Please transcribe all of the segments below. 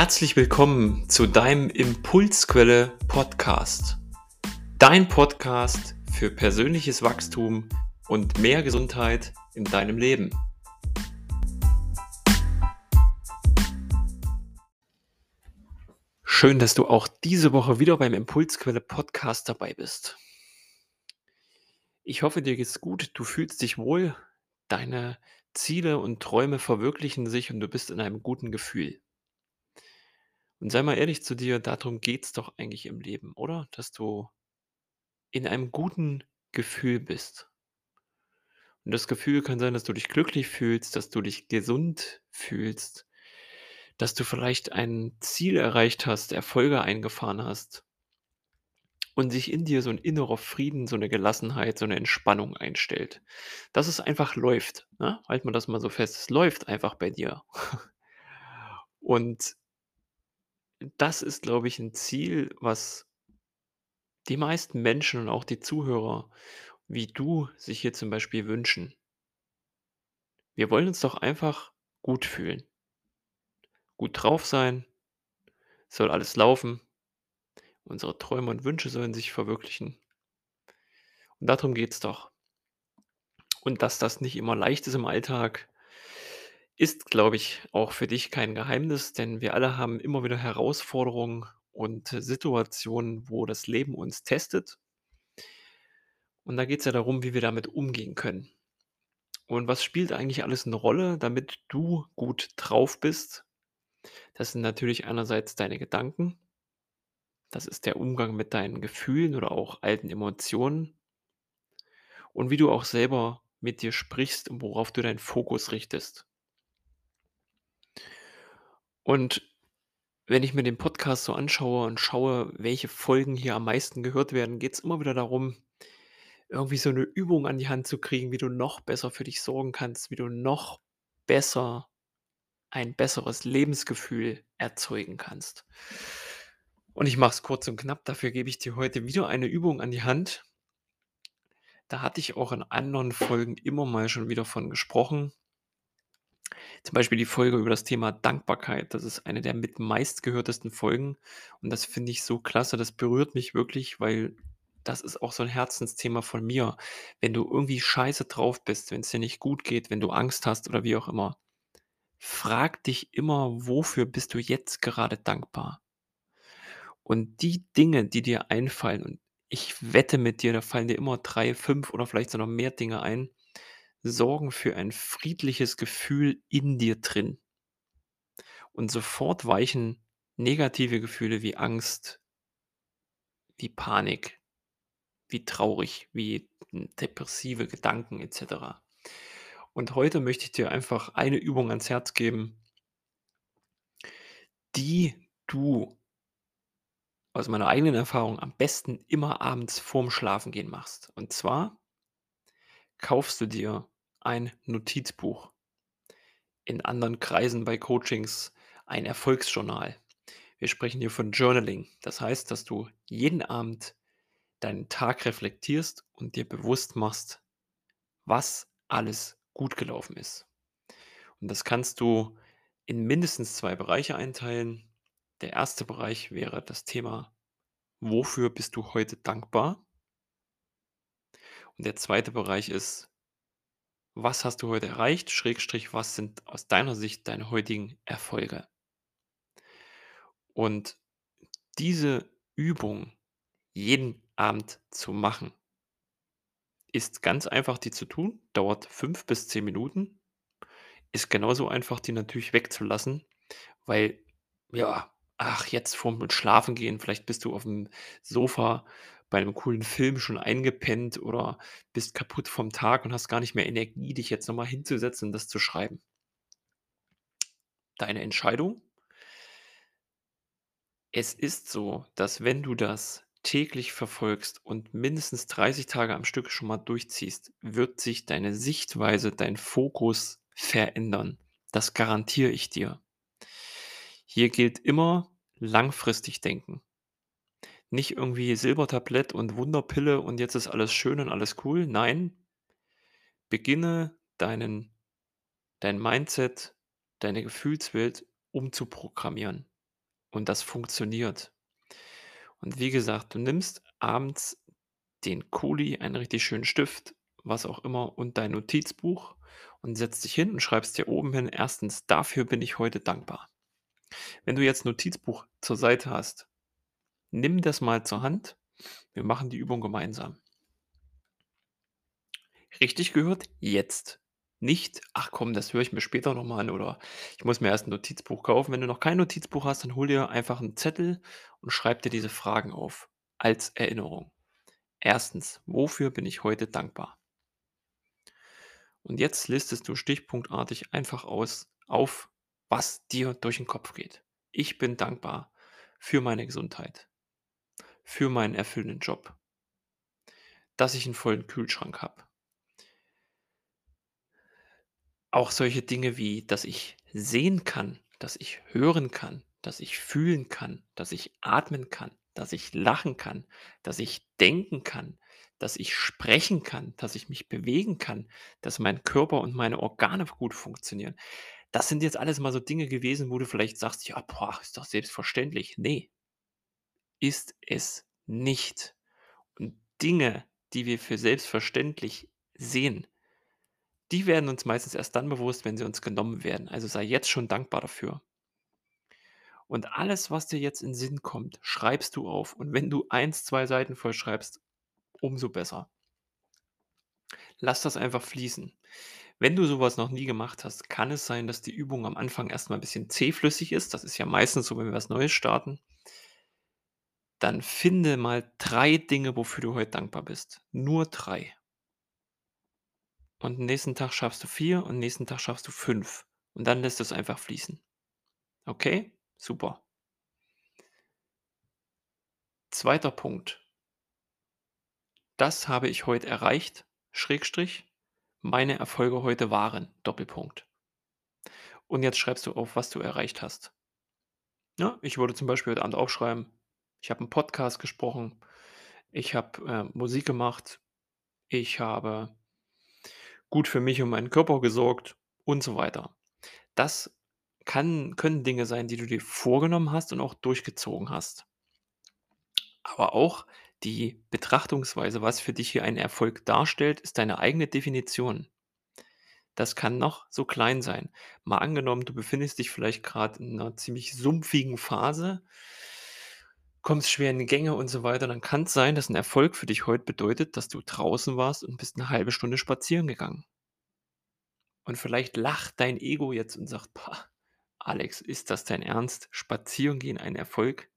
Herzlich willkommen zu deinem Impulsquelle Podcast. Dein Podcast für persönliches Wachstum und mehr Gesundheit in deinem Leben. Schön, dass du auch diese Woche wieder beim Impulsquelle Podcast dabei bist. Ich hoffe, dir geht's gut, du fühlst dich wohl, deine Ziele und Träume verwirklichen sich und du bist in einem guten Gefühl. Und sei mal ehrlich zu dir, darum geht's doch eigentlich im Leben, oder? Dass du in einem guten Gefühl bist. Und das Gefühl kann sein, dass du dich glücklich fühlst, dass du dich gesund fühlst, dass du vielleicht ein Ziel erreicht hast, Erfolge eingefahren hast und sich in dir so ein innerer Frieden, so eine Gelassenheit, so eine Entspannung einstellt. Dass es einfach läuft, ne? Halt mal das mal so fest, es läuft einfach bei dir. Und das ist, glaube ich, ein Ziel, was die meisten Menschen und auch die Zuhörer wie du sich hier zum Beispiel wünschen. Wir wollen uns doch einfach gut fühlen, gut drauf sein, soll alles laufen, unsere Träume und Wünsche sollen sich verwirklichen. Und darum geht's doch. Und dass das nicht immer leicht ist im Alltag, ist, glaube ich, auch für dich kein Geheimnis, denn wir alle haben immer wieder Herausforderungen und Situationen, wo das Leben uns testet. Und da geht es ja darum, wie wir damit umgehen können. Und was spielt eigentlich alles eine Rolle, damit du gut drauf bist? Das sind natürlich einerseits deine Gedanken. Das ist der Umgang mit deinen Gefühlen oder auch alten Emotionen. Und wie du auch selber mit dir sprichst und worauf du deinen Fokus richtest. Und wenn ich mir den Podcast so anschaue und schaue, welche Folgen hier am meisten gehört werden, geht es immer wieder darum, irgendwie so eine Übung an die Hand zu kriegen, wie du noch besser für dich sorgen kannst, wie du noch besser ein besseres Lebensgefühl erzeugen kannst. Und ich mache es kurz und knapp, dafür gebe ich dir heute wieder eine Übung an die Hand. Da hatte ich auch in anderen Folgen immer mal schon wieder von gesprochen. Zum Beispiel die Folge über das Thema Dankbarkeit. Das ist eine der mit meistgehörtesten Folgen. Und das finde ich so klasse. Das berührt mich wirklich, weil das ist auch so ein Herzensthema von mir. Wenn du irgendwie scheiße drauf bist, wenn es dir nicht gut geht, wenn du Angst hast oder wie auch immer, frag dich immer, wofür bist du jetzt gerade dankbar? Und die Dinge, die dir einfallen, und ich wette mit dir, da fallen dir immer drei, fünf oder vielleicht sogar noch mehr Dinge ein, sorgen für ein friedliches Gefühl in dir drin. Und sofort weichen negative Gefühle wie Angst, wie Panik, wie traurig, wie depressive Gedanken etc. Und heute möchte ich dir einfach eine Übung ans Herz geben, die du aus meiner eigenen Erfahrung am besten immer abends vorm Schlafengehen machst. Und zwar kaufst du dir ein Notizbuch. In anderen Kreisen bei Coachings ein Erfolgsjournal. Wir sprechen hier von Journaling. Das heißt, dass du jeden Abend deinen Tag reflektierst und dir bewusst machst, was alles gut gelaufen ist. Und das kannst du in mindestens zwei Bereiche einteilen. Der erste Bereich wäre das Thema, wofür bist du heute dankbar? Und der zweite Bereich ist, was hast du heute erreicht? Schrägstrich, was sind aus deiner Sicht deine heutigen Erfolge? Und diese Übung jeden Abend zu machen, ist ganz einfach, die zu tun, dauert fünf bis zehn Minuten, ist genauso einfach, die natürlich wegzulassen, weil, ja, ach, jetzt vorm Schlafengehen, vielleicht bist du auf dem Sofa bei einem coolen Film schon eingepennt oder bist kaputt vom Tag und hast gar nicht mehr Energie, dich jetzt nochmal hinzusetzen und das zu schreiben. Deine Entscheidung. Es ist so, dass wenn du das täglich verfolgst und mindestens 30 Tage am Stück schon mal durchziehst, wird sich deine Sichtweise, dein Fokus verändern. Das garantiere ich dir. Hier gilt immer langfristig denken. Nicht irgendwie Silbertablett und Wunderpille und jetzt ist alles schön und alles cool. Nein, beginne deinen, dein Mindset, deine Gefühlswelt umzuprogrammieren. Und das funktioniert. Und wie gesagt, du nimmst abends den Kuli, einen richtig schönen Stift, was auch immer und dein Notizbuch und setzt dich hin und schreibst dir oben hin: „1. Dafür bin ich heute dankbar.“ Wenn du jetzt Notizbuch zur Seite hast, nimm das mal zur Hand. Wir machen die Übung gemeinsam. Richtig gehört, jetzt. Nicht: „Ach komm, das höre ich mir später noch mal an“ oder „ich muss mir erst 'n Notizbuch kaufen.“ Wenn du noch kein Notizbuch hast, dann hol dir einfach 'n Zettel und schreib dir diese Fragen auf als Erinnerung. 1. Wofür bin ich heute dankbar? Und jetzt listest du stichpunktartig einfach aus auf, was dir durch 'n Kopf geht. Ich bin dankbar für meine Gesundheit, für meinen erfüllenden Job dass ich 'n vollen Kühlschrank habe. Auch solche Dinge wie, dass ich sehen kann, dass ich hören kann, dass ich fühlen kann, dass ich atmen kann, dass ich lachen kann, dass ich denken kann, dass ich sprechen kann, dass ich mich bewegen kann, dass mein Körper und meine Organe gut funktionieren. Das sind jetzt alles mal so Dinge gewesen, wo du vielleicht sagst: „Ja, boah, ist doch selbstverständlich.“ Ne. Ist es nicht. Und Dinge, die wir für selbstverständlich sehen die werden uns meistens erst dann bewusst, wenn sie uns genommen werden. Also, sei jetzt schon dankbar dafür. Und alles, was dir jetzt in Sinn kommt, schreibst du auf. Und wenn du 1, 2 Seiten voll schreibst, umso besser. Lass das einfach fließen. Wenn du so was noch nie gemacht hast, kann es sein, dass die Übung am Anfang erst mal 'n bisschen zähflüssig ist. Das ist ja meistens so, wenn wir was Neues starten. Dann finde mal 3 Dinge, wofür du heute dankbar bist. Nur 3. Und nächsten Tag schaffst du 4 und nächsten Tag schaffst du 5. Und dann lässt du's einfach fließen. Okay? Super. 2. Punkt. Das habe ich heute erreicht, Schrägstrich, meine Erfolge heute waren, Doppelpunkt. Und jetzt schreibst du auf, was du erreicht hast. Ne? Ich würde zum Beispiel heute Abend aufschreiben: „Ich habe 'n Podcast gesprochen. Ich habe, äh, Musik gemacht. Ich habe gut für mich und meinen Körper gesorgt“ und so weiter. Das kann können Dinge sein, die du dir vorgenommen hast und auch durchgezogen hast. Aber auch die Betrachtungsweise, was für dich hier einen Erfolg darstellt, ist deine eigene Definition. Das kann noch so klein sein. Mal angenommen, du befindest dich vielleicht grad in 'ner ziemlich sumpfigen Phase kommst schwer in die Gänge und so weiter, dann kann's sein, dass 'n Erfolg für dich heut bedeutet, dass du draußen warst und bist 'ne 1/2 Stunde spazieren gegangen. Und vielleicht lacht dein Ego jetzt und sagt: „Pah, Alex, ist das dein Ernst? Spazieren gehen ein Erfolg?“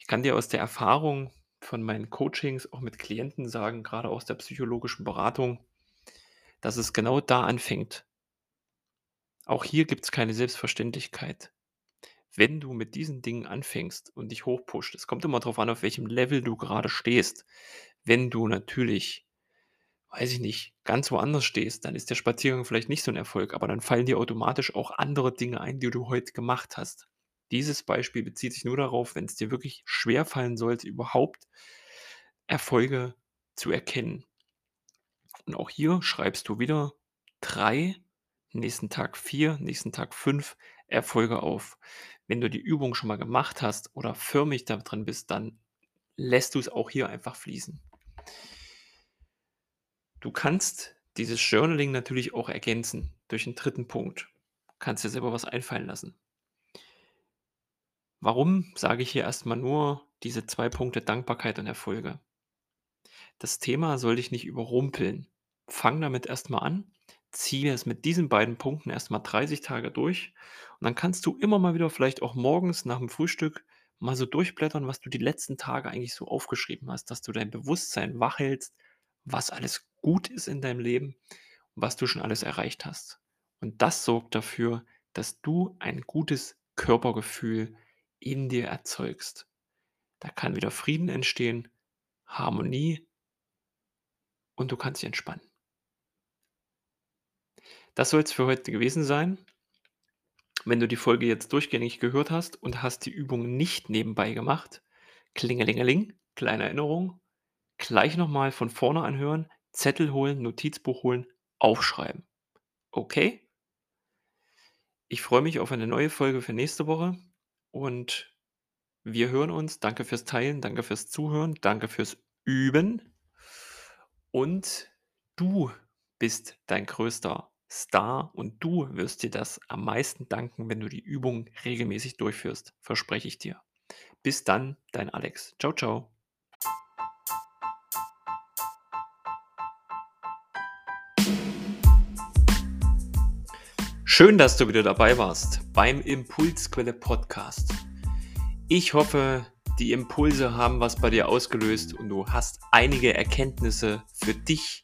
Ich kann dir aus der Erfahrung von meinen Coachings auch mit Klienten sagen, grade aus der psychologischen Beratung, dass es genau da anfängt. Auch hier gibt's keine Selbstverständlichkeit. Wenn du mit diesen Dingen anfängst und dich hochpusht es kommt immer drauf an, auf welchem Level du grade stehst. Wenn du natürlich, weiß ich nicht, ganz woanders stehst, dann ist der Spaziergang vielleicht nicht so 'n Erfolg, aber dann fallen dir automatisch auch andere Dinge ein, die du heut gemacht hast. Dieses Beispiel bezieht sich nur darauf, wenn's dir wirklich schwerfallen sollte, überhaupt Erfolge zu erkennen. Und auch hier schreibst du wieder 3, nächsten Tag 4, nächsten Tag 5 Erfolge auf. Wenn du die Übung schon mal gemacht hast oder förmlich da drin bist, dann lässt du's auch hier einfach fließen. Du kannst dieses Journaling natürlich auch ergänzen durch 'n 3. Punkt. Kannst dir selber was einfallen lassen. Warum sage ich hier erst mal nur diese 2 Punkte Dankbarkeit und Erfolge? Das Thema soll dich nicht überrumpeln. Fang damit erst mal an, ziehe es mit diesen beiden Punkten erst mal 30 Tage durch und dann kannst du immer mal wieder vielleicht auch morgens nach'm Frühstück mal so durchblättern, was du die letzten Tage eigentlich so aufgeschrieben hast, dass du dein Bewusstsein wach hältst, was alles gut ist in deinem Leben und was du schon alles erreicht hast. Und das sorgt dafür, dass du ein gutes Körpergefühl in dir erzeugst. Da kann wieder Frieden entstehen, Harmonie und du kannst dich entspannen. Das soll's für heute gewesen sein. Wenn du die Folge jetzt durchgängig gehört hast und hast die Übung nicht nebenbei gemacht, klingelingeling, kleine Erinnerung, gleich noch mal von vorne anhören, Zettel holen, Notizbuch holen, aufschreiben. Okay? Ich freue mich auf eine neue Folge für nächste Woche und wir hören uns. Danke fürs Teilen, danke fürs Zuhören, danke fürs Üben. Und du bist dein größter Star und du wirst dir das am meisten danken, wenn du die Übung regelmäßig durchführst, verspreche ich dir. Bis dann, dein Alex. Ciao, ciao. Schön, dass du wieder dabei warst beim Impulsquelle Podcast. Ich hoffe, die Impulse haben was bei dir ausgelöst und du hast einige Erkenntnisse für dich